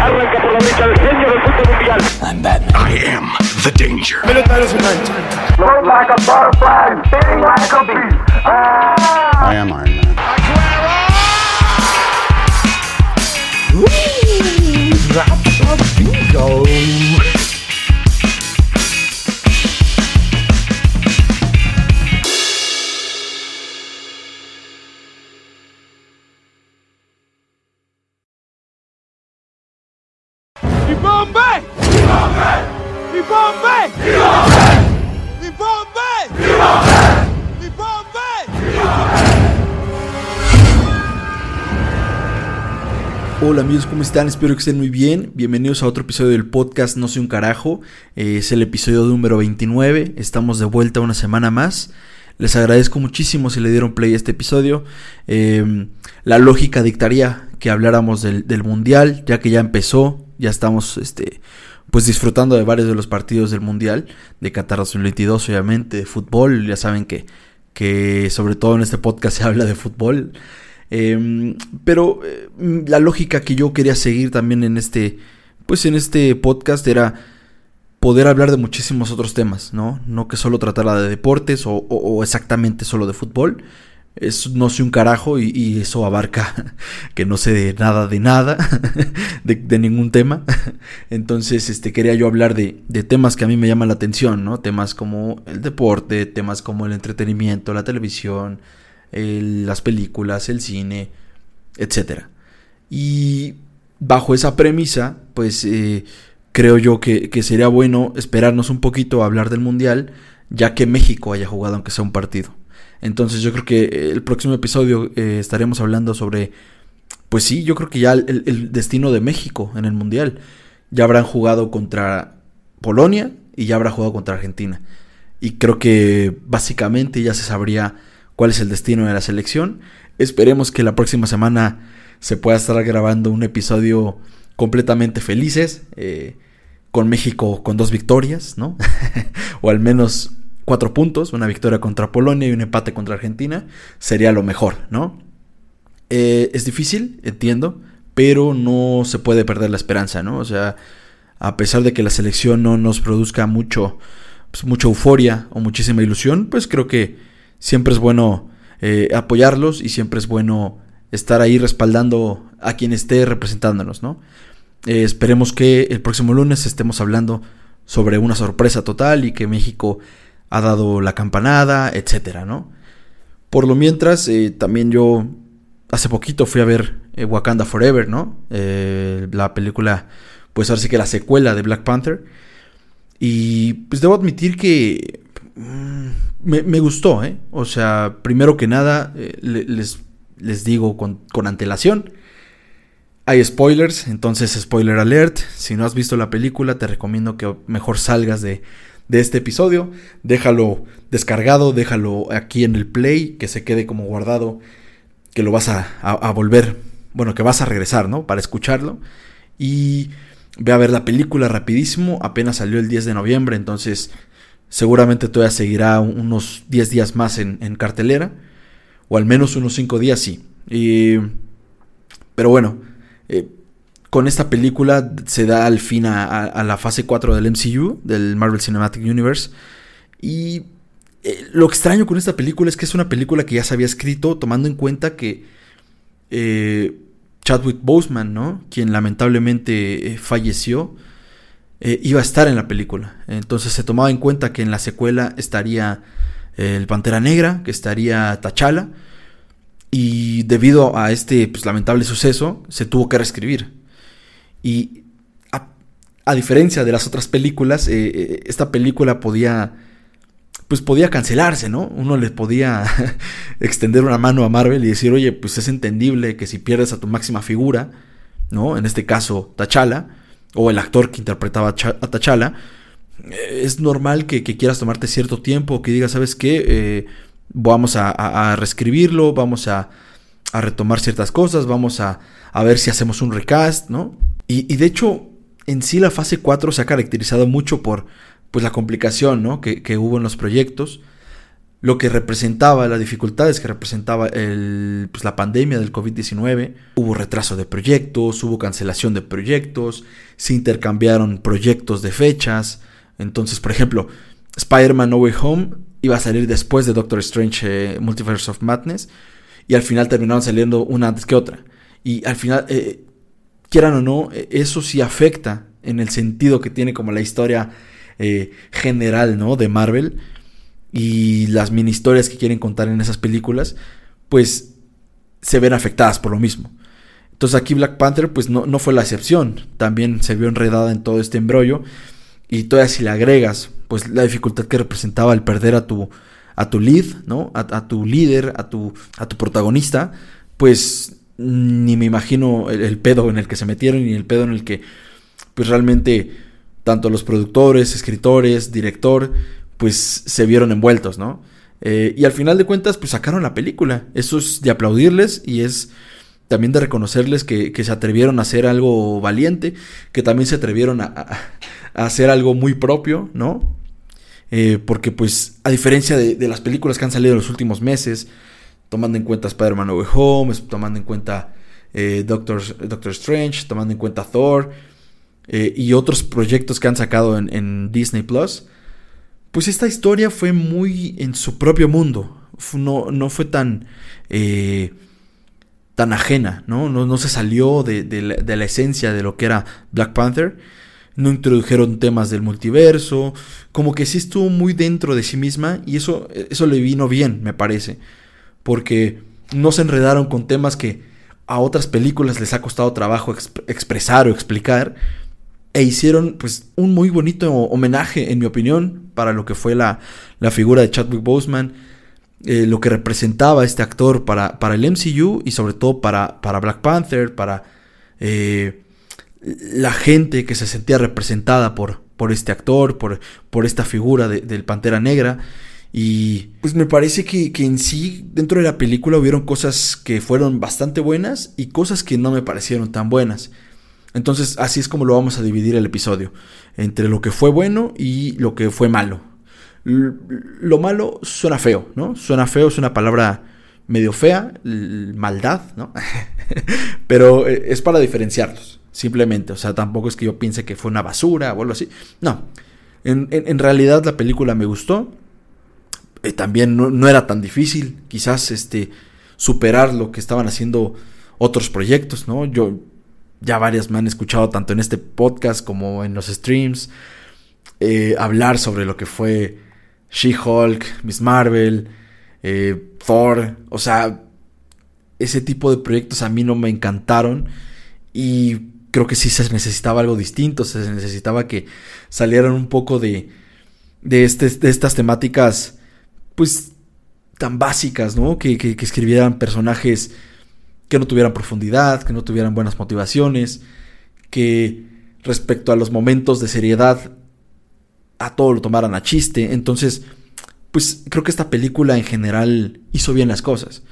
Arranca por la derecha el genio del fútbol mundial. I'm Batman. I am the danger. Float like a butterfly, sting like a ah. bee. I am Iron Man. ¡Mi Bombay! ¡Mi Bombay! ¡Mi Bombay! ¡Mi Bombay! Hola amigos, ¿cómo están? Espero que estén muy bien. Bienvenidos a otro episodio del podcast No soy un carajo. Eh, es el episodio número 29. Estamos de vuelta una semana más. Les agradezco muchísimo si le dieron play a este episodio. Eh, la lógica dictaría que habláramos del, del Mundial, ya que ya empezó. Ya estamos este, pues disfrutando de varios de los partidos del Mundial. De Qatar 2022, obviamente, de fútbol. Ya saben que, que sobre todo en este podcast se habla de fútbol. Eh, pero eh, la lógica que yo quería seguir también en este, pues en este podcast era poder hablar de muchísimos otros temas, ¿no? No que solo tratara de deportes o exactamente solo de fútbol. Es, no soy un carajo y, eso abarca que no sé de nada de nada, de, ningún tema. Entonces, este, quería yo hablar de, de temas que a mí me llaman la atención, ¿no? Temas como el deporte, temas como el entretenimiento, la televisión, el- las películas, el cine, etcétera. Y bajo esa premisa, pues eh, creo yo que, que sería bueno esperarnos un poquito a hablar del Mundial, ya que México haya jugado aunque sea un partido. Entonces yo creo que el próximo episodio eh, estaremos hablando sobre, pues sí, yo creo que ya el, el destino de México en el Mundial. Ya habrán jugado contra Polonia y ya habrá jugado contra Argentina. Y creo que básicamente ya se sabría cuál es el destino de la selección. Esperemos que la próxima semana se pueda estar grabando un episodio completamente felices. eh, con México con dos victorias, ¿no? o al menos cuatro puntos, una victoria contra Polonia y un empate contra Argentina. Sería lo mejor, ¿no? Eh, es difícil, entiendo, pero no se puede perder la esperanza, ¿no? O sea, a pesar de que la selección no nos produzca mucho, pues, mucha euforia o muchísima ilusión, pues creo que siempre es bueno eh, apoyarlos y siempre es bueno estar ahí respaldando a quien esté representándonos, ¿no? Eh, esperemos que el próximo lunes estemos hablando sobre una sorpresa total y que México ha dado la campanada, etcétera, ¿no? Por lo mientras, eh, también yo hace poquito fui a ver eh, Wakanda Forever, ¿no? Eh, la película, pues ahora sí que la secuela de Black Panther. Y pues debo admitir que mm, me, me gustó, ¿eh? O sea, primero que nada, le- les, les digo con, con antelación. Hay spoilers, entonces spoiler alert. Si no has visto la película, te recomiendo que mejor salgas de, de este episodio. Déjalo descargado, déjalo aquí en el play, que se quede como guardado, que lo vas a, a- volver, bueno, que vas a regresar, ¿no? Para escucharlo. Y ve a ver la película rapidísimo, apenas salió el 10 de noviembre, entonces seguramente todavía seguirá un- unos 10 días más en, en cartelera, o al menos unos 5 días, sí. Y, pero bueno, eh, con esta película se da al fin a, la fase 4 del MCU, del Marvel Cinematic Universe. Y eh, lo extraño con esta película es que es una película que ya se había escrito tomando en cuenta que eh, Chadwick Boseman, ¿no? Quien lamentablemente eh, falleció, iba a estar en la película. Entonces se tomaba en cuenta que en la secuela estaría el Pantera Negra, que estaría T'Challa. Y debido a este pues, lamentable suceso, se tuvo que reescribir. Y a, diferencia de las otras películas, eh, eh, esta película podía, pues podía cancelarse, ¿no? Uno le podía extender una mano a Marvel y decir, oye, pues es entendible que si pierdes a tu máxima figura, ¿no? En este caso, T'Challa, o el actor que interpretaba a Cha- a T'Challa, eh, es normal que, quieras tomarte cierto tiempo, que digas, ¿sabes qué? Vamos a reescribirlo, vamos a, a retomar ciertas cosas, vamos a, a ver si hacemos un recast, ¿no? Y, de hecho, en sí la fase 4 se ha caracterizado mucho por pues, la complicación ¿no? que, que hubo en los proyectos. lo que representaba, las dificultades que representaba el, pues, la pandemia del COVID-19. Hubo retraso de proyectos, hubo cancelación de proyectos, se intercambiaron proyectos de fechas. Entonces, por ejemplo, Spider-Man No Way Home iba a salir después de Doctor Strange eh, Multiverse of Madness y al final terminaron saliendo una antes que otra. Y al final, eh, quieran o no, eh, eso sí afecta en el sentido que tiene como la historia general, ¿no? De Marvel y las mini historias que quieren contar en esas películas, pues se ven afectadas por lo mismo. Entonces aquí Black Panther pues no, no fue la excepción, también se vio enredada en todo este embrollo y todavía si le agregas pues la dificultad que representaba el perder a tu a tu lead, ¿no? A, tu líder, a tu a tu protagonista, pues ni me imagino el, pedo en el que se metieron y el pedo en el que pues realmente tanto los productores, escritores, director, pues se vieron envueltos, ¿no? Eh, y al final de cuentas, pues sacaron la película. Eso es de aplaudirles y es también de reconocerles que, se atrevieron a hacer algo valiente, que también se atrevieron a, hacer algo muy propio, ¿no? Eh, porque pues a diferencia de, las películas que han salido en los últimos meses, tomando en cuenta Spider-Man No Way Home, tomando en cuenta eh, Doctor, Doctor, Strange, tomando en cuenta Thor eh, y otros proyectos que han sacado en, Disney Plus, pues esta historia fue muy en su propio mundo, no, no fue tan tan ajena, ¿no? No, no se salió de, la, esencia de lo que era Black Panther. No introdujeron temas del multiverso. Como que sí estuvo muy dentro de sí misma. Y eso, eso le vino bien, me parece. Porque no se enredaron con temas que a otras películas les ha costado trabajo expresar o explicar. E hicieron pues un muy bonito homenaje, en mi opinión, para lo que fue la, la figura de Chadwick Boseman eh, lo que representaba este actor para, para, el MCU y sobre todo para, para Black Panther, para eh, la gente que se sentía representada por, por este actor, por, por esta figura del Pantera Negra. Y pues me parece que, en sí, dentro de la película hubieron cosas que fueron bastante buenas y cosas que no me parecieron tan buenas. Entonces así es como lo vamos a dividir el episodio, entre lo que fue bueno y lo que fue malo. Lo malo suena feo, ¿no? Suena feo, es una palabra medio fea, maldad, ¿no? Pero eh, es para diferenciarlos, simplemente. O sea, tampoco es que yo piense que fue una basura o algo así. No. En, realidad la película me gustó. Eh, también no, era tan difícil, quizás, este, superar lo que estaban haciendo otros proyectos, ¿no? Yo ya varias me han escuchado tanto en este podcast como en los streams eh, hablar sobre lo que fue She-Hulk, Miss Marvel, eh, Thor, o sea, ese tipo de proyectos a mí no me encantaron y creo que sí se necesitaba algo distinto, se necesitaba que salieran un poco de, de, este, de estas temáticas, pues, tan básicas, ¿no? Que, que, escribieran personajes que no tuvieran profundidad, que no tuvieran buenas motivaciones, que respecto a los momentos de seriedad a todo lo tomaran a chiste. Entonces, pues creo que esta película en general hizo bien las cosas.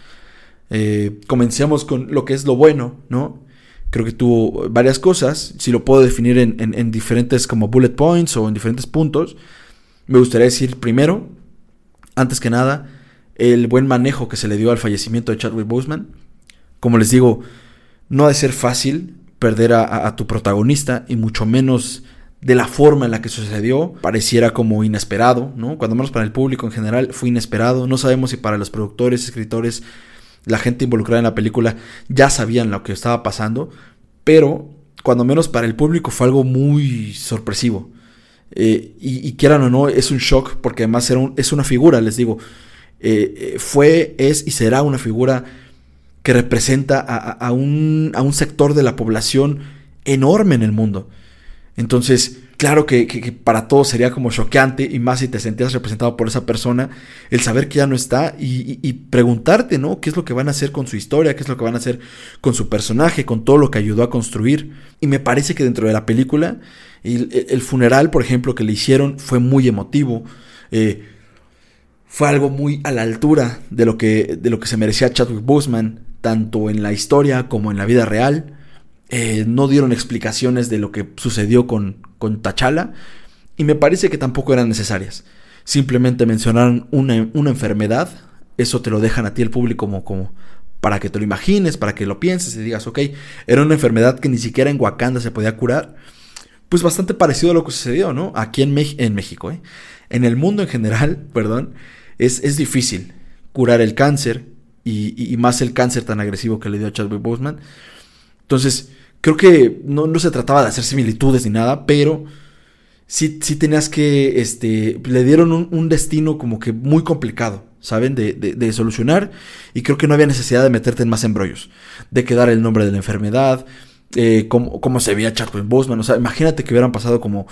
Eh, comencemos con lo que es lo bueno, ¿no? Creo que tuvo varias cosas, si lo puedo definir en, diferentes como bullet points o en diferentes puntos, me gustaría decir primero, antes que nada, el buen manejo que se le dio al fallecimiento de Chadwick Boseman. Como les digo, no ha de ser fácil perder a tu protagonista y mucho menos de la forma en la que sucedió, pareciera como inesperado, ¿no? Cuando menos para el público en general fue inesperado. No sabemos si para los productores, escritores, la gente involucrada en la película ya sabían lo que estaba pasando, pero cuando menos para el público fue algo muy sorpresivo. Eh, y, quieran o no, es un shock porque además es una figura, les digo. Eh, eh, fue, es y será una figura que representa a, un, a un sector de la población enorme en el mundo. Entonces, claro que, para todos sería como choqueante y más si te sentías representado por esa persona, el saber que ya no está y, preguntarte, ¿no? ¿Qué es lo que van a hacer con su historia? ¿Qué es lo que van a hacer con su personaje? Con todo lo que ayudó a construir. Y me parece que dentro de la película, el, funeral, por ejemplo, que le hicieron fue muy emotivo. Eh, fue algo muy a la altura de lo que, de lo que se merecía Chadwick Boseman, tanto en la historia como en la vida real. Eh, no dieron explicaciones de lo que sucedió con, con Tachala y me parece que tampoco eran necesarias. simplemente mencionaron una, una enfermedad, eso te lo dejan a ti el público como, como para que te lo imagines, para que lo pienses y digas, ok, era una enfermedad que ni siquiera en Wakanda se podía curar, pues bastante parecido a lo que sucedió, ¿no? Aquí en, en México, ¿eh? En el mundo en general, perdón, es, es difícil curar el cáncer y, más el cáncer tan agresivo que le dio a Chadwick Boseman. Entonces, creo que no, no se trataba de hacer similitudes ni nada, pero sí, sí tenías que, este, le dieron un, destino como que muy complicado, ¿saben? De, de, de, solucionar y creo que no había necesidad de meterte en más embrollos, de quedar el nombre de la enfermedad, eh, cómo, cómo, se veía Chadwick Boseman, o sea, imagínate que hubieran pasado como,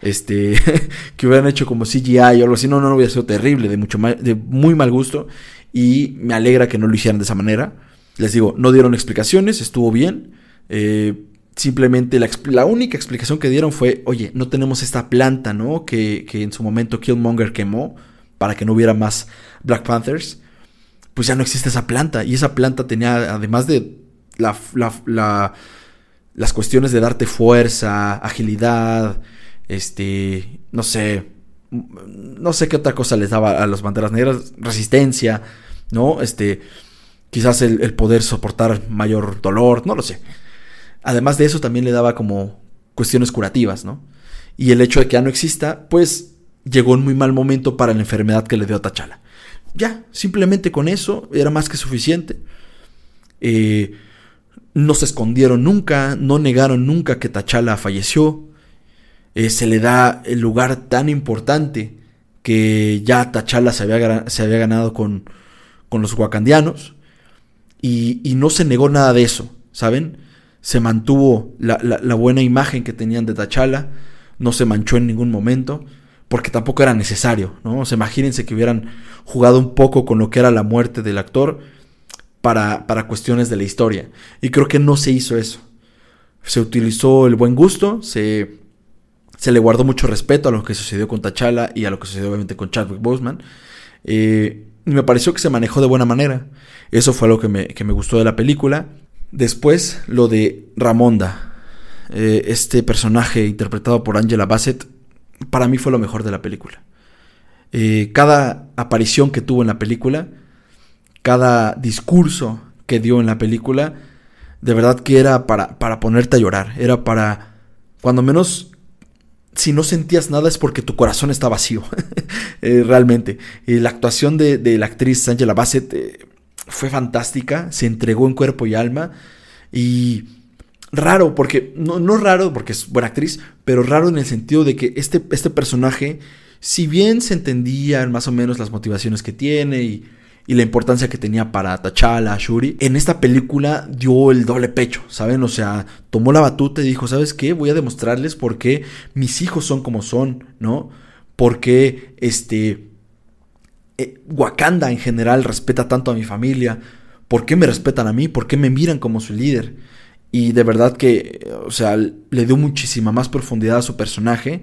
este, que hubieran hecho como CGI o algo así, no, no, no hubiera sido terrible, de, mucho mal, de muy mal gusto y me alegra que no lo hicieran de esa manera. Les digo, no dieron explicaciones, estuvo bien. Eh, simplemente la, única explicación que dieron fue, oye, no tenemos esta planta, ¿no? Que, que, en su momento Killmonger quemó para que no hubiera más Black Panthers. Pues ya no existe esa planta. Y esa planta tenía, además de la, la, la, las cuestiones de darte fuerza, agilidad, este, no sé, no sé qué otra cosa les daba a las banderas negras, resistencia, ¿no? Este, quizás el poder soportar mayor dolor, no lo sé. Además de eso también le daba como cuestiones curativas, ¿no? Y el hecho de que ya no exista, pues llegó en muy mal momento para la enfermedad que le dio a Tachala. Ya, simplemente con eso era más que suficiente. Eh, no se escondieron nunca, no negaron nunca que Tachala falleció. Eh, se le da el lugar tan importante que ya Tachala se había, ganado con, con los wakandianos. Y, y no se negó nada de eso, ¿saben? Se mantuvo la, la, buena imagen que tenían de Tachala, no se manchó en ningún momento, porque tampoco era necesario, ¿no? O sea, imagínense que hubieran jugado un poco con lo que era la muerte del actor para, para cuestiones de la historia. Y creo que no se hizo eso. Se utilizó el buen gusto, se, se le guardó mucho respeto a lo que sucedió con Tachala y a lo que sucedió obviamente con Chadwick Boseman. Eh, y me pareció que se manejó de buena manera. Eso fue lo que me, que me gustó de la película. Después, lo de Ramonda. Eh, este personaje interpretado por Angela Bassett, para mí fue lo mejor de la película. Eh, cada aparición que tuvo en la película, cada discurso que dio en la película, de verdad que era para, para ponerte a llorar. Era para, cuando menos, si no sentías nada es porque tu corazón está vacío. eh, realmente. la actuación de, la actriz Angela Bassett eh, fue fantástica, se entregó en cuerpo y alma y raro, porque no, no raro porque es buena actriz, pero raro en el sentido de que este, este personaje, si bien se entendían más o menos las motivaciones que tiene y, y la importancia que tenía para T'Challa, Shuri, en esta película dio el doble pecho, ¿saben? O sea, tomó la batuta y dijo, ¿sabes qué? Voy a demostrarles por qué mis hijos son como son, ¿no? Porque este eh, Wakanda en general respeta tanto a mi familia, ¿por qué me respetan a mí? ¿Por qué me miran como su líder? Y de verdad que, o sea, le dio muchísima más profundidad a su personaje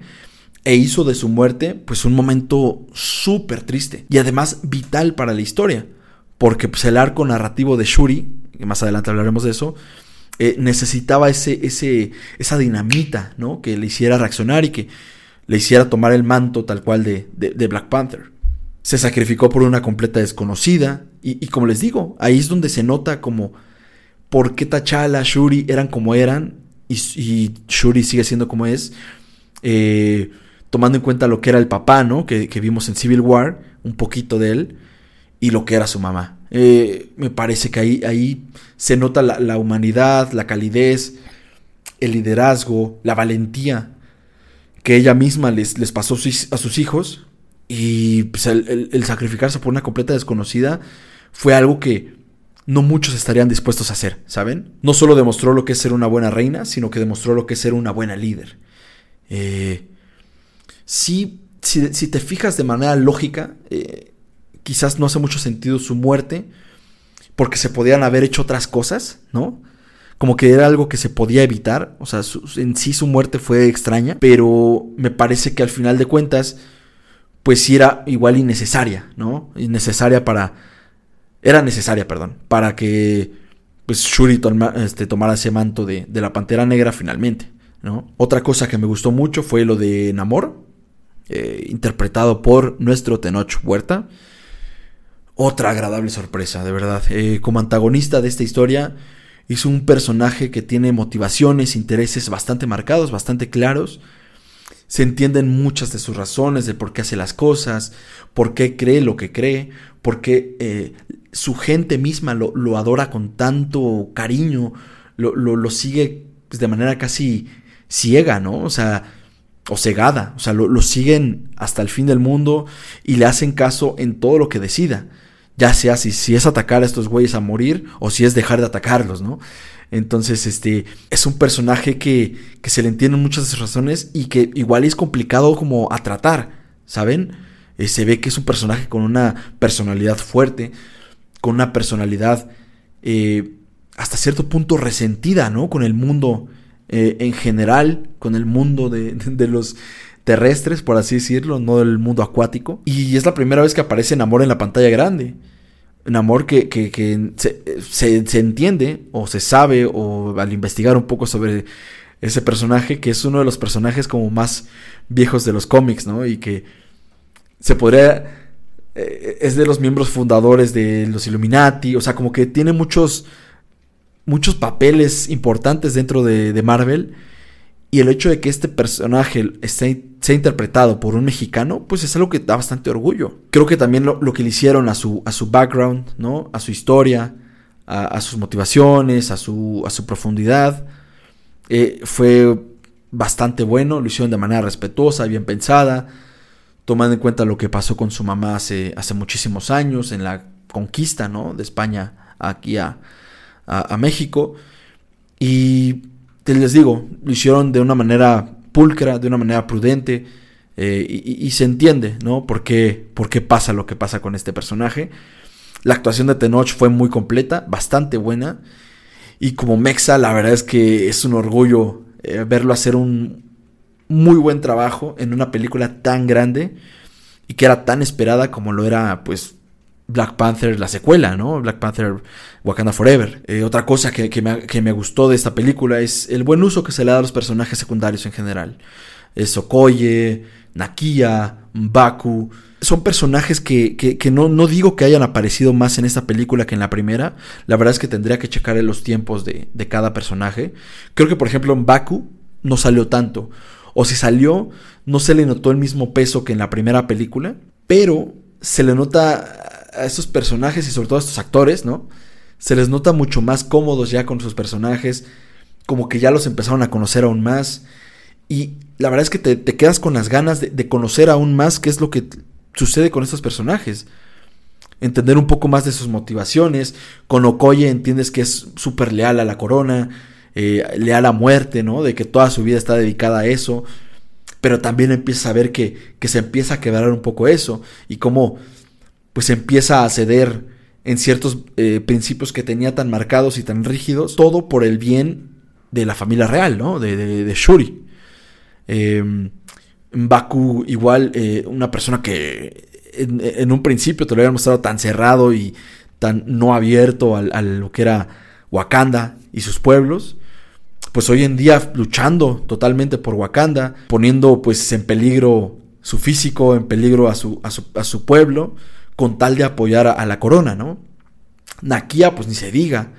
e hizo de su muerte pues un momento súper triste y además vital para la historia, porque pues, el arco narrativo de Shuri, que más adelante hablaremos de eso, eh, necesitaba ese, ese, esa dinamita, ¿no? Que le hiciera reaccionar y que le hiciera tomar el manto tal cual de, de, de Black Panther se sacrificó por una completa desconocida. Y, y, como les digo, ahí es donde se nota como por qué T'Challa, Shuri eran como eran y, Shuri sigue siendo como es. Eh, tomando en cuenta lo que era el papá, ¿no? Que, que, vimos en Civil War, un poquito de él, y lo que era su mamá. Eh, me parece que ahí, ahí se nota la, la humanidad, la calidez, el liderazgo, la valentía que ella misma les, les pasó a sus hijos y pues, el, sacrificarse por una completa desconocida fue algo que no muchos estarían dispuestos a hacer, ¿saben? No solo demostró lo que es ser una buena reina, sino que demostró lo que es ser una buena líder. Eh, si, si, te fijas de manera lógica, eh, quizás no hace mucho sentido su muerte, porque se podían haber hecho otras cosas, ¿no? Como que era algo que se podía evitar, o sea, en sí su muerte fue extraña, pero me parece que al final de cuentas pues sí era igual innecesaria, ¿no? Innecesaria para... Era necesaria, perdón, para que pues Shuri toma, este, tomara ese manto de, de, la Pantera Negra finalmente, ¿no? Otra cosa que me gustó mucho fue lo de Namor, eh, interpretado por nuestro Tenoch Huerta. Otra agradable sorpresa, de verdad. Eh, como antagonista de esta historia, hizo un personaje que tiene motivaciones, intereses bastante marcados, bastante claros. Se entienden muchas de sus razones, de por qué hace las cosas, por qué cree lo que cree, por qué eh, su gente misma lo, lo, adora con tanto cariño, lo, lo, lo sigue pues, de manera casi ciega, ¿no? O sea, o cegada, o sea, lo, siguen hasta el fin del mundo y le hacen caso en todo lo que decida. Ya sea si, si es atacar a estos güeyes a morir o si es dejar de atacarlos, ¿no? Entonces, este, es un personaje que, que se le entienden muchas razones y que igual es complicado como a tratar, ¿saben? Eh, se ve que es un personaje con una personalidad fuerte, con una personalidad eh, hasta cierto punto resentida, ¿no? Con el mundo eh, en general, con el mundo de, de, los terrestres, por así decirlo, no del mundo acuático. Y es la primera vez que aparece Namor en la pantalla grande. Namor que, que, que se, se, se, entiende o se sabe o al investigar un poco sobre ese personaje, que es uno de los personajes como más viejos de los cómics, ¿no? Y que se podría... Eh, es de los miembros fundadores de los Illuminati, o sea, como que tiene muchos muchos papeles importantes dentro de, de, Marvel. Y el hecho de que este personaje esté, sea interpretado por un mexicano, pues es algo que da bastante orgullo. Creo que también lo, que le hicieron a su, a su background, ¿no? A su historia, a, a sus motivaciones, a su, a su profundidad, eh, fue bastante bueno. Lo hicieron de manera respetuosa, bien pensada, tomando en cuenta lo que pasó con su mamá hace, hace muchísimos años en la conquista, ¿no? De España aquí a, a, a México. Y te les digo, lo hicieron de una manera pulcra, de una manera prudente. Eh, y, se entiende, ¿no? ¿Por qué, ¿Por qué pasa lo que pasa con este personaje? La actuación de Tenoch fue muy completa, bastante buena. Y como Mexa, la verdad es que es un orgullo eh, verlo hacer un muy buen trabajo en una película tan grande y que era tan esperada como lo era, pues, Black Panther, la secuela, ¿no? Black Panther Wakanda Forever. Eh, otra cosa que, que, me, que, me, gustó de esta película es el buen uso que se le da a los personajes secundarios en general. Es Okoye, Nakia, Mbaku. Son personajes que, que no, no, digo que hayan aparecido más en esta película que en la primera. La verdad es que tendría que checar los tiempos de, de cada personaje. Creo que, por ejemplo, Mbaku no salió tanto. O si salió, no se le notó el mismo peso que en la primera película. Pero se le nota a estos personajes y sobre todo a estos actores, ¿no? Se les nota mucho más cómodos ya con sus personajes, como que ya los empezaron a conocer aún más. Y la verdad es que te, te quedas con las ganas de, conocer aún más qué es lo que sucede con estos personajes. Entender un poco más de sus motivaciones. Con Okoye entiendes que es súper leal a la corona, eh, leal a muerte, ¿no? De que toda su vida está dedicada a eso. Pero también empiezas a ver que, que se empieza a quebrar un poco eso. Y cómo pues empieza a ceder en ciertos eh, principios que tenía tan marcados y tan rígidos, todo por el bien de la familia real, ¿no? De, de, de Shuri. Eh, Baku, igual, eh, una persona que en, un principio te lo había mostrado tan cerrado y tan no abierto a, lo que era Wakanda y sus pueblos, pues hoy en día luchando totalmente por Wakanda, poniendo pues en peligro su físico, en peligro a su, a su pueblo, con tal de apoyar a, la corona, ¿no? Nakia, pues ni se diga,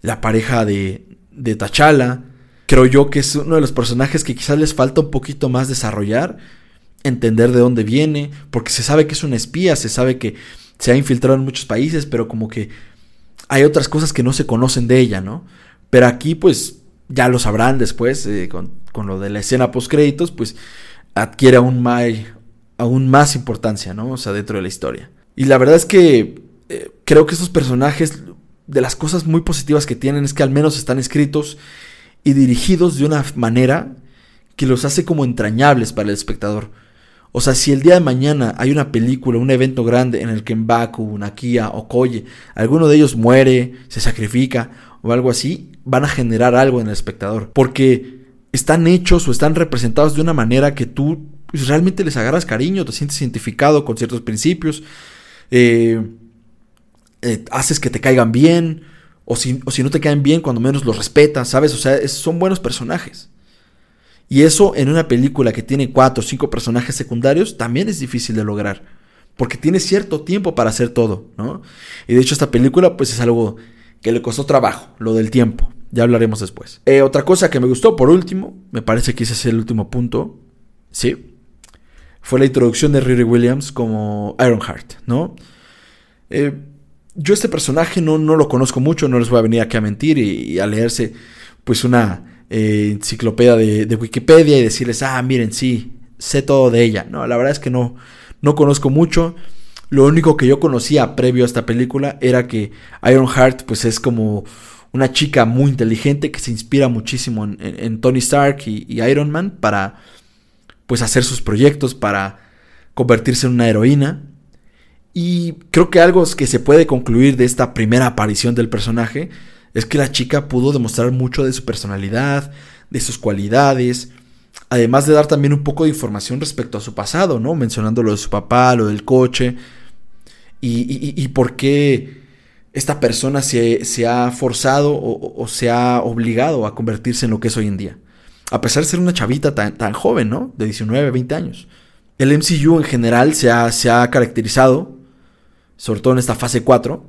la pareja de, de T'Challa, creo yo que es uno de los personajes que quizás les falta un poquito más desarrollar, entender de dónde viene, porque se sabe que es una espía, se sabe que se ha infiltrado en muchos países, pero como que hay otras cosas que no se conocen de ella, ¿no? Pero aquí pues ya lo sabrán después, eh, con, con, lo de la escena post créditos, pues adquiere aún más, aún más importancia, ¿no? O sea, dentro de la historia. Y la verdad es que eh, creo que estos personajes, de las cosas muy positivas que tienen, es que al menos están escritos y dirigidos de una manera que los hace como entrañables para el espectador. O sea, si el día de mañana hay una película, un evento grande en el que Mbaku, Nakia o Koye, alguno de ellos muere, se sacrifica o algo así, van a generar algo en el espectador. Porque están hechos o están representados de una manera que tú pues, realmente les agarras cariño, te sientes identificado con ciertos principios, eh, eh, haces que te caigan bien, o si, o si, no te caen bien, cuando menos los respetas, ¿sabes? O sea, son buenos personajes. Y eso en una película que tiene cuatro o cinco personajes secundarios también es difícil de lograr. Porque tiene cierto tiempo para hacer todo, ¿no? Y de hecho esta película pues es algo que le costó trabajo, lo del tiempo. Ya hablaremos después. Eh, otra cosa que me gustó, por último, me parece que ese es el último punto, ¿sí? Fue la introducción de Riri Williams como Ironheart, ¿no? Eh, yo este personaje no, no, lo conozco mucho, no les voy a venir aquí a mentir y, a leerse pues una eh, enciclopedia de, Wikipedia y decirles, ah, miren, sí, sé todo de ella. No, la verdad es que no, no conozco mucho. Lo único que yo conocía previo a esta película era que Ironheart pues es como una chica muy inteligente que se inspira muchísimo en, Tony Stark y, Iron Man para pues hacer sus proyectos, para convertirse en una heroína. Y creo que algo que se puede concluir de esta primera aparición del personaje es que la chica pudo demostrar mucho de su personalidad, de sus cualidades, además de dar también un poco de información respecto a su pasado, ¿no? Mencionando lo de su papá, lo del coche, y, y por qué esta persona se, ha forzado o, se ha obligado a convertirse en lo que es hoy en día. A pesar de ser una chavita tan, joven, ¿no? De 19, 20 años. El MCU en general se ha, se ha caracterizado, sobre todo en esta fase 4,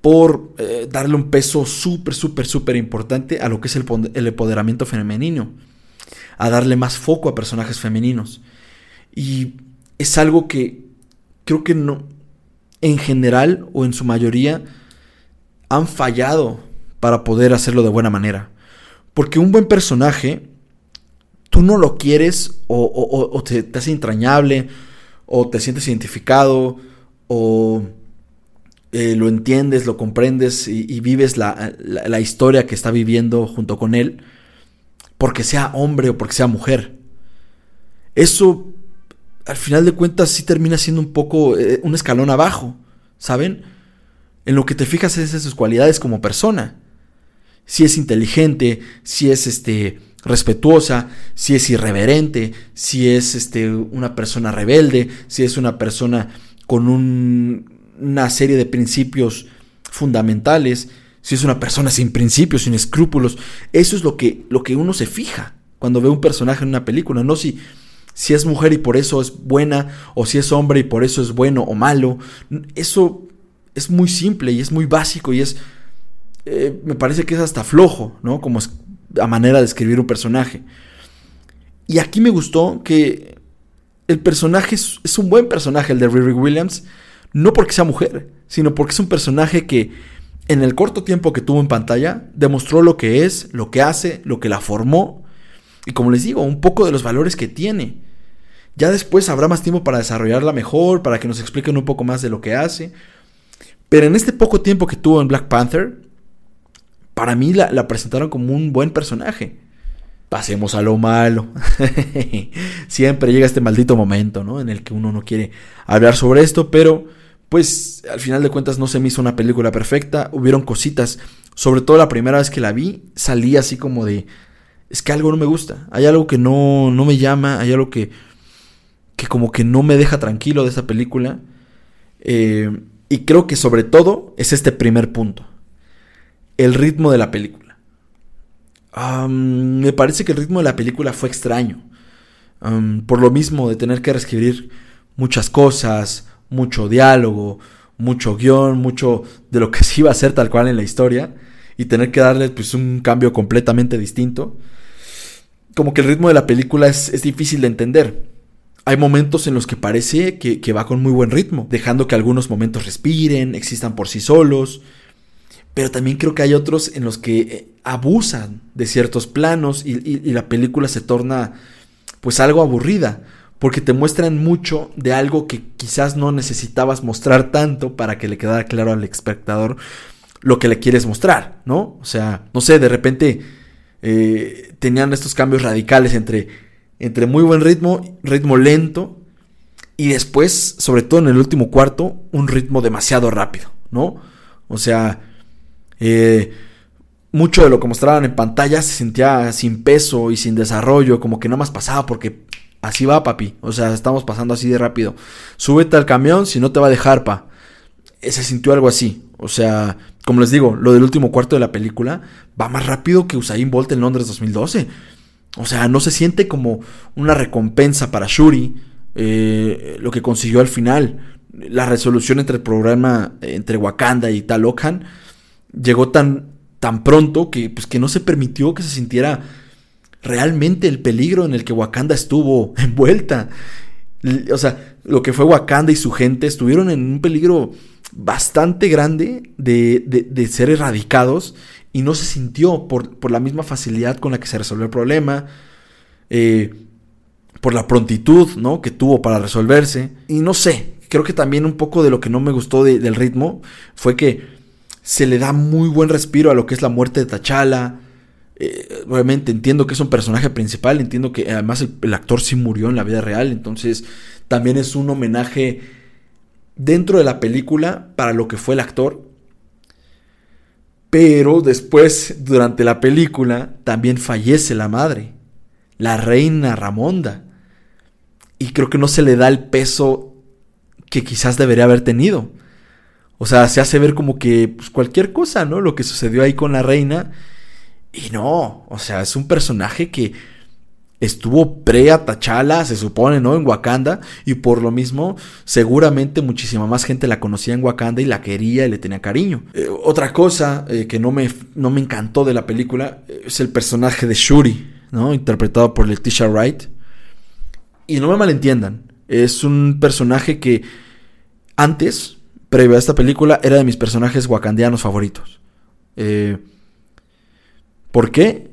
por eh, darle un peso súper, súper, súper importante a lo que es el, el empoderamiento femenino. A darle más foco a personajes femeninos. Y es algo que creo que no, en general o en su mayoría han fallado para poder hacerlo de buena manera. Porque un buen personaje, tú no lo quieres o, te, hace entrañable o te sientes identificado o eh, lo entiendes, lo comprendes y, vives la, la historia que está viviendo junto con él porque sea hombre o porque sea mujer. Eso al final de cuentas sí termina siendo un poco eh, un escalón abajo, ¿saben? En lo que te fijas es en sus cualidades como persona. Si es inteligente, si es este respetuosa, si es irreverente, si es este una persona rebelde, si es una persona con una serie de principios fundamentales, si es una persona sin principios, sin escrúpulos, eso es lo que, lo que uno se fija cuando ve un personaje en una película, no si si es mujer y por eso es buena, o si es hombre y por eso es bueno o malo. Eso es muy simple y es muy básico y es, eh, me parece que es hasta flojo, ¿no? Como es a manera de escribir un personaje. Y aquí me gustó que el personaje es, es un buen personaje, el de Riri Williams, no porque sea mujer, sino porque es un personaje que en el corto tiempo que tuvo en pantalla demostró lo que es, lo que hace, lo que la formó y como les digo, un poco de los valores que tiene. Ya después habrá más tiempo para desarrollarla mejor, para que nos expliquen un poco más de lo que hace. Pero en este poco tiempo que tuvo en Black Panther, para mí la, presentaron como un buen personaje. Pasemos a lo malo. Siempre llega este maldito momento, ¿no? En el que uno no quiere hablar sobre esto, pero pues al final de cuentas no se me hizo una película perfecta. Hubieron cositas, sobre todo la primera vez que la vi, salí así como de, es que algo no me gusta. Hay algo que no, no me llama, hay algo que que como que no me deja tranquilo de esa película. Eh, y creo que sobre todo es este primer punto. El ritmo de la película. me parece que el ritmo de la película fue extraño. por lo mismo de tener que reescribir muchas cosas, mucho diálogo, mucho guion, mucho de lo que se iba a hacer tal cual en la historia. Y tener que darle pues, un cambio completamente distinto. Como que el ritmo de la película es, es difícil de entender. Hay momentos en los que parece que, va con muy buen ritmo, dejando que algunos momentos respiren, existan por sí solos. Pero también creo que hay otros en los que eh, abusan de ciertos planos y, la película se torna pues algo aburrida, porque te muestran mucho de algo que quizás no necesitabas mostrar tanto para que le quedara claro al espectador lo que le quieres mostrar, ¿no? O sea, no sé, de repente eh, tenían estos cambios radicales entre entre muy buen ritmo, ritmo lento, y después, sobre todo en el último cuarto, un ritmo demasiado rápido, ¿no? O sea, eh, mucho de lo que mostraban en pantalla se sentía sin peso y sin desarrollo, como que nada más pasaba porque así va, papi. O sea, estamos pasando así de rápido. Súbete al camión si no te va a dejar, pa. Eh, se sintió algo así. O sea, como les digo, lo del último cuarto de la película va más rápido que Usain Bolt en Londres 2012. O sea, no se siente como una recompensa para Shuri eh, lo que consiguió al final. La resolución entre el programa entre Wakanda y Talocan llegó tan, tan pronto que, pues, que no se permitió que se sintiera realmente el peligro en el que Wakanda estuvo envuelta. O sea, lo que fue Wakanda y su gente estuvieron en un peligro bastante grande de, de, ser erradicados y no se sintió por, por, la misma facilidad con la que se resolvió el problema, eh, por la prontitud ¿no? que tuvo para resolverse. Y no sé, creo que también un poco de lo que no me gustó del ritmo fue que se le da muy buen respiro a lo que es la muerte de T'Challa. Eh, obviamente entiendo que es un personaje principal, entiendo que además el, actor sí murió en la vida real, entonces también es un homenaje dentro de la película para lo que fue el actor. Pero después, durante la película, también fallece la madre, la reina Ramonda. Y creo que no se le da el peso que quizás debería haber tenido. O sea, se hace ver como que pues, cualquier cosa, ¿no? Lo que sucedió ahí con la reina. Y no, o sea, es un personaje que estuvo pre a T'Challa, se supone, ¿no? En Wakanda. Y por lo mismo, seguramente muchísima más gente la conocía en Wakanda y la quería y le tenía cariño. Eh, otra cosa eh, que no me, no me encantó de la película eh, es el personaje de Shuri, ¿no? Interpretado por Leticia Wright. Y no me malentiendan, es un personaje que antes, previo a esta película, era de mis personajes wakandianos favoritos. ¿Por qué?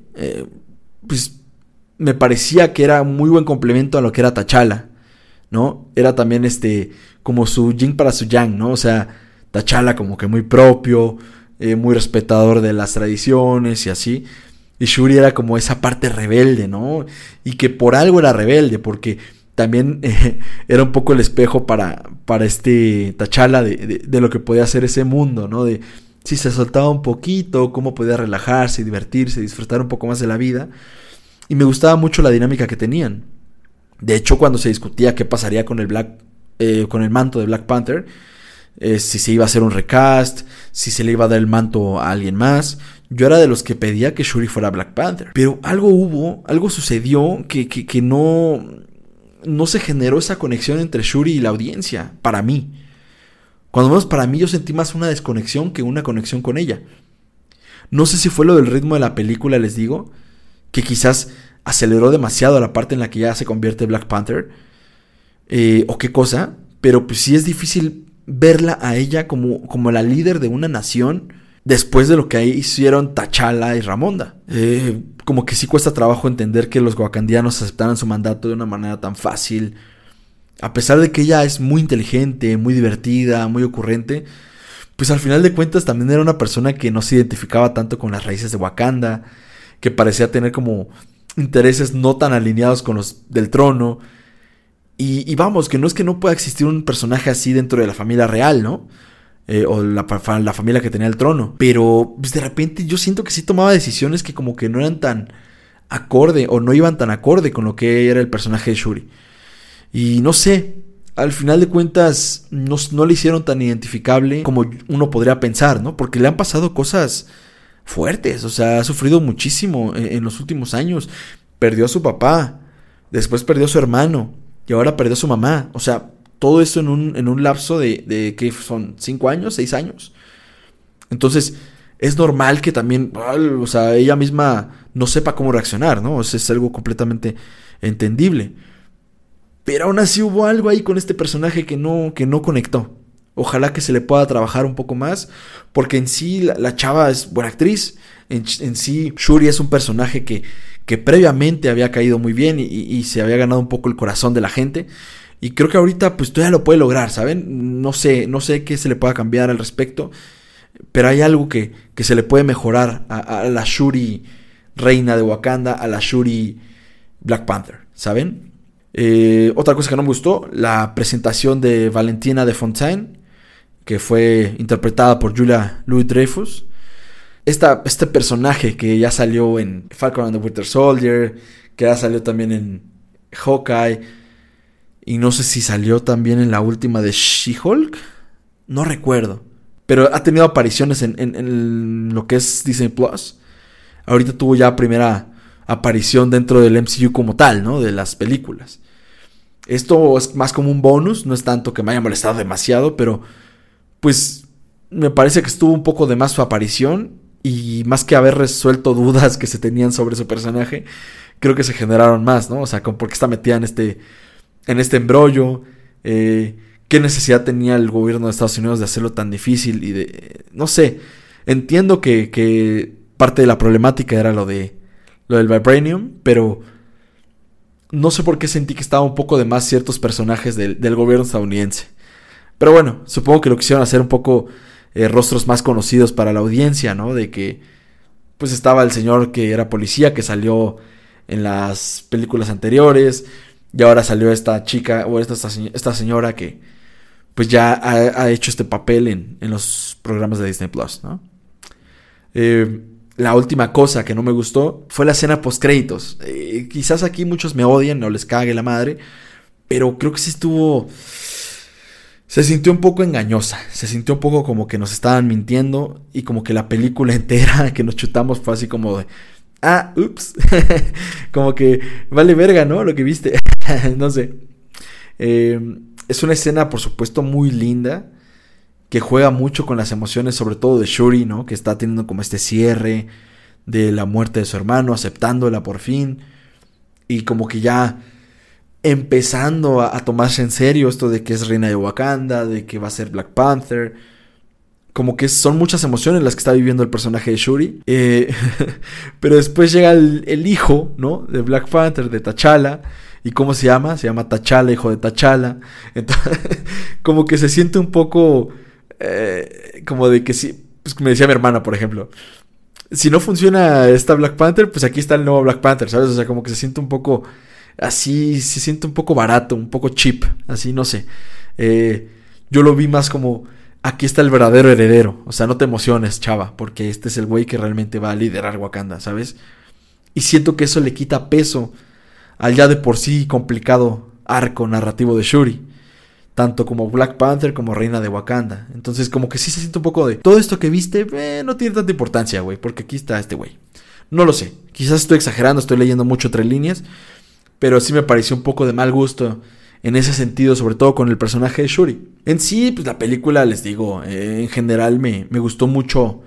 pues me parecía que era muy buen complemento a lo que era Tachala, ¿no? Era también este, como su yin para su yang, ¿no? O sea, Tachala como que muy propio, eh, muy respetador de las tradiciones y así. Y Shuri era como esa parte rebelde, ¿no? Y que por algo era rebelde, porque también eh, era un poco el espejo para, para este Tachala de, de, lo que podía ser ese mundo, ¿no? De si se soltaba un poquito, cómo podía relajarse, divertirse, disfrutar un poco más de la vida. Y me gustaba mucho la dinámica que tenían. De hecho, cuando se discutía qué pasaría con el Black, eh, con el manto de Black Panther, eh, si se iba a hacer un recast, si se le iba a dar el manto a alguien más, yo era de los que pedía que Shuri fuera Black Panther. Pero algo hubo, algo sucedió que, que, que no, no se generó esa conexión entre Shuri y la audiencia, para mí. Cuando menos para mí yo sentí más una desconexión que una conexión con ella. No sé si fue lo del ritmo de la película, les digo, que quizás aceleró demasiado la parte en la que ya se convierte Black Panther, eh, o qué cosa, pero pues sí es difícil verla a ella como, como la líder de una nación después de lo que ahí hicieron T'Challa y Ramonda. Eh, como que sí cuesta trabajo entender que los wakandianos aceptaran su mandato de una manera tan fácil. A pesar de que ella es muy inteligente, muy divertida, muy ocurrente, pues al final de cuentas también era una persona que no se identificaba tanto con las raíces de Wakanda que parecía tener como intereses no tan alineados con los del trono. Y, vamos, que no es que no pueda existir un personaje así dentro de la familia real, ¿no? Eh, o la, la, familia que tenía el trono. Pero pues, de repente yo siento que sí tomaba decisiones que como que no eran tan acorde o no iban tan acorde con lo que era el personaje de Shuri. Y no sé, al final de cuentas no, no le hicieron tan identificable como uno podría pensar, ¿no? Porque le han pasado cosas fuertes, o sea, ha sufrido muchísimo en, los últimos años. Perdió a su papá, después perdió a su hermano y ahora perdió a su mamá. O sea, todo eso en un, en un lapso de, de ¿qué son? ¿Cinco años? ¿Seis años? Entonces, es normal que también, o sea, ella misma no sepa cómo reaccionar, ¿no? Es algo completamente entendible. Pero aún así hubo algo ahí con este personaje que no, que no conectó. Ojalá que se le pueda trabajar un poco más, porque en sí la, chava es buena actriz, en, sí Shuri es un personaje que, que previamente había caído muy bien y, se había ganado un poco el corazón de la gente. Y creo que ahorita pues todavía lo puede lograr, ¿saben? No sé, no sé qué se le pueda cambiar al respecto, pero hay algo que, que se le puede mejorar a, la Shuri reina de Wakanda, a la Shuri Black Panther, ¿saben? Eh, otra cosa que no me gustó, la presentación de Valentina de Fontaine que fue interpretada por Julia Louis Dreyfus. este personaje que ya salió en Falcon and the Winter Soldier, que ya salió también en Hawkeye, y no sé si salió también en la última de She-Hulk, no recuerdo, pero ha tenido apariciones en, en, lo que es Disney Plus. Ahorita tuvo ya primera aparición dentro del MCU como tal, ¿no? De las películas. Esto es más como un bonus, no es tanto que me haya molestado demasiado, pero pues me parece que estuvo un poco de más su aparición y más que haber resuelto dudas que se tenían sobre su personaje, creo que se generaron más, ¿no? O sea, por qué está metida en este, en este embrollo, eh, qué necesidad tenía el gobierno de Estados Unidos de hacerlo tan difícil y de, no sé, entiendo que, que parte de la problemática era lo de lo del vibranium, pero no sé por qué sentí que estaba un poco de más ciertos personajes del, gobierno estadounidense. Pero bueno, supongo que lo quisieron hacer un poco eh, rostros más conocidos para la audiencia, ¿no? De que pues estaba el señor que era policía, que salió en las películas anteriores, y ahora salió esta chica, o esta, esta señora que pues ya ha, hecho este papel en, en, los programas de Disney Plus, ¿no? Eh, la última cosa que no me gustó fue la escena post créditos. Eh, quizás aquí muchos me odian o les cague la madre, pero creo que sí estuvo se sintió un poco engañosa, se sintió un poco como que nos estaban mintiendo y como que la película entera que nos chutamos fue así como de ah, ups, como que vale verga, ¿no? Lo que viste, no sé. Eh, es una escena, por supuesto, muy linda que juega mucho con las emociones, sobre todo de Shuri, ¿no? Que está teniendo como este cierre de la muerte de su hermano, aceptándola por fin. Y como que ya empezando a, tomarse en serio esto de que es reina de Wakanda, de que va a ser Black Panther. Como que son muchas emociones las que está viviendo el personaje de Shuri. Eh, pero después llega el, hijo, ¿no? De Black Panther, de T'Challa. ¿Y cómo se llama? Se llama T'Challa, hijo de T'Challa. Entonces, como que se siente un poco eh, como de que si, pues me decía mi hermana, por ejemplo, si no funciona esta Black Panther, pues aquí está el nuevo Black Panther, ¿sabes? O sea, como que se siente un poco así, se siente un poco barato, un poco cheap, así, no sé. Eh, yo lo vi más como, aquí está el verdadero heredero, o sea, no te emociones, chava, porque este es el güey que realmente va a liderar Wakanda, ¿sabes? Y siento que eso le quita peso al ya de por sí complicado arco narrativo de Shuri tanto como Black Panther como Reina de Wakanda. Entonces, como que sí se siente un poco de todo esto que viste, eh, no tiene tanta importancia, güey, porque aquí está este güey. No lo sé, quizás estoy exagerando, estoy leyendo mucho tres líneas, pero sí me pareció un poco de mal gusto en ese sentido, sobre todo con el personaje de Shuri. En sí, pues la película, les digo, eh, en general me, me, gustó mucho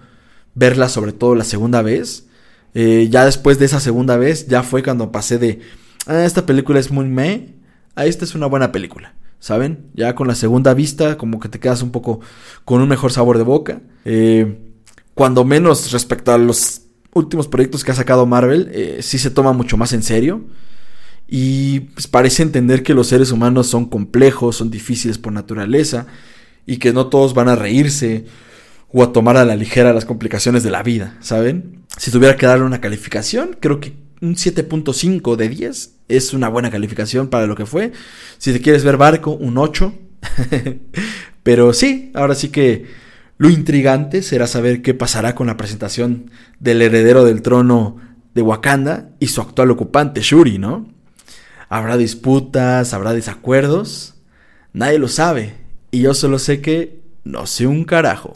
verla, sobre todo la segunda vez. Eh, ya después de esa segunda vez, ya fue cuando pasé de, ah, esta película es muy me, a esta es una buena película. ¿saben? Ya con la segunda vista, como que te quedas un poco con un mejor sabor de boca. Eh, cuando menos respecto a los últimos proyectos que ha sacado Marvel, sí se toma mucho más en serio. Y pues, parece entender que los seres humanos son complejos, son difíciles por naturaleza, y que no todos van a reírse o a tomar a la ligera las complicaciones de la vida, ¿saben? Si tuviera que darle una calificación, creo que un 7.5 de 10 es una buena calificación para lo que fue. Si te quieres ver barco, un 8. Pero sí, ahora sí que lo intrigante será saber qué pasará con la presentación del heredero del trono de Wakanda y su actual ocupante, Shuri, ¿no? ¿Habrá disputas? ¿Habrá desacuerdos? Nadie lo sabe. Y yo solo sé que no sé un carajo.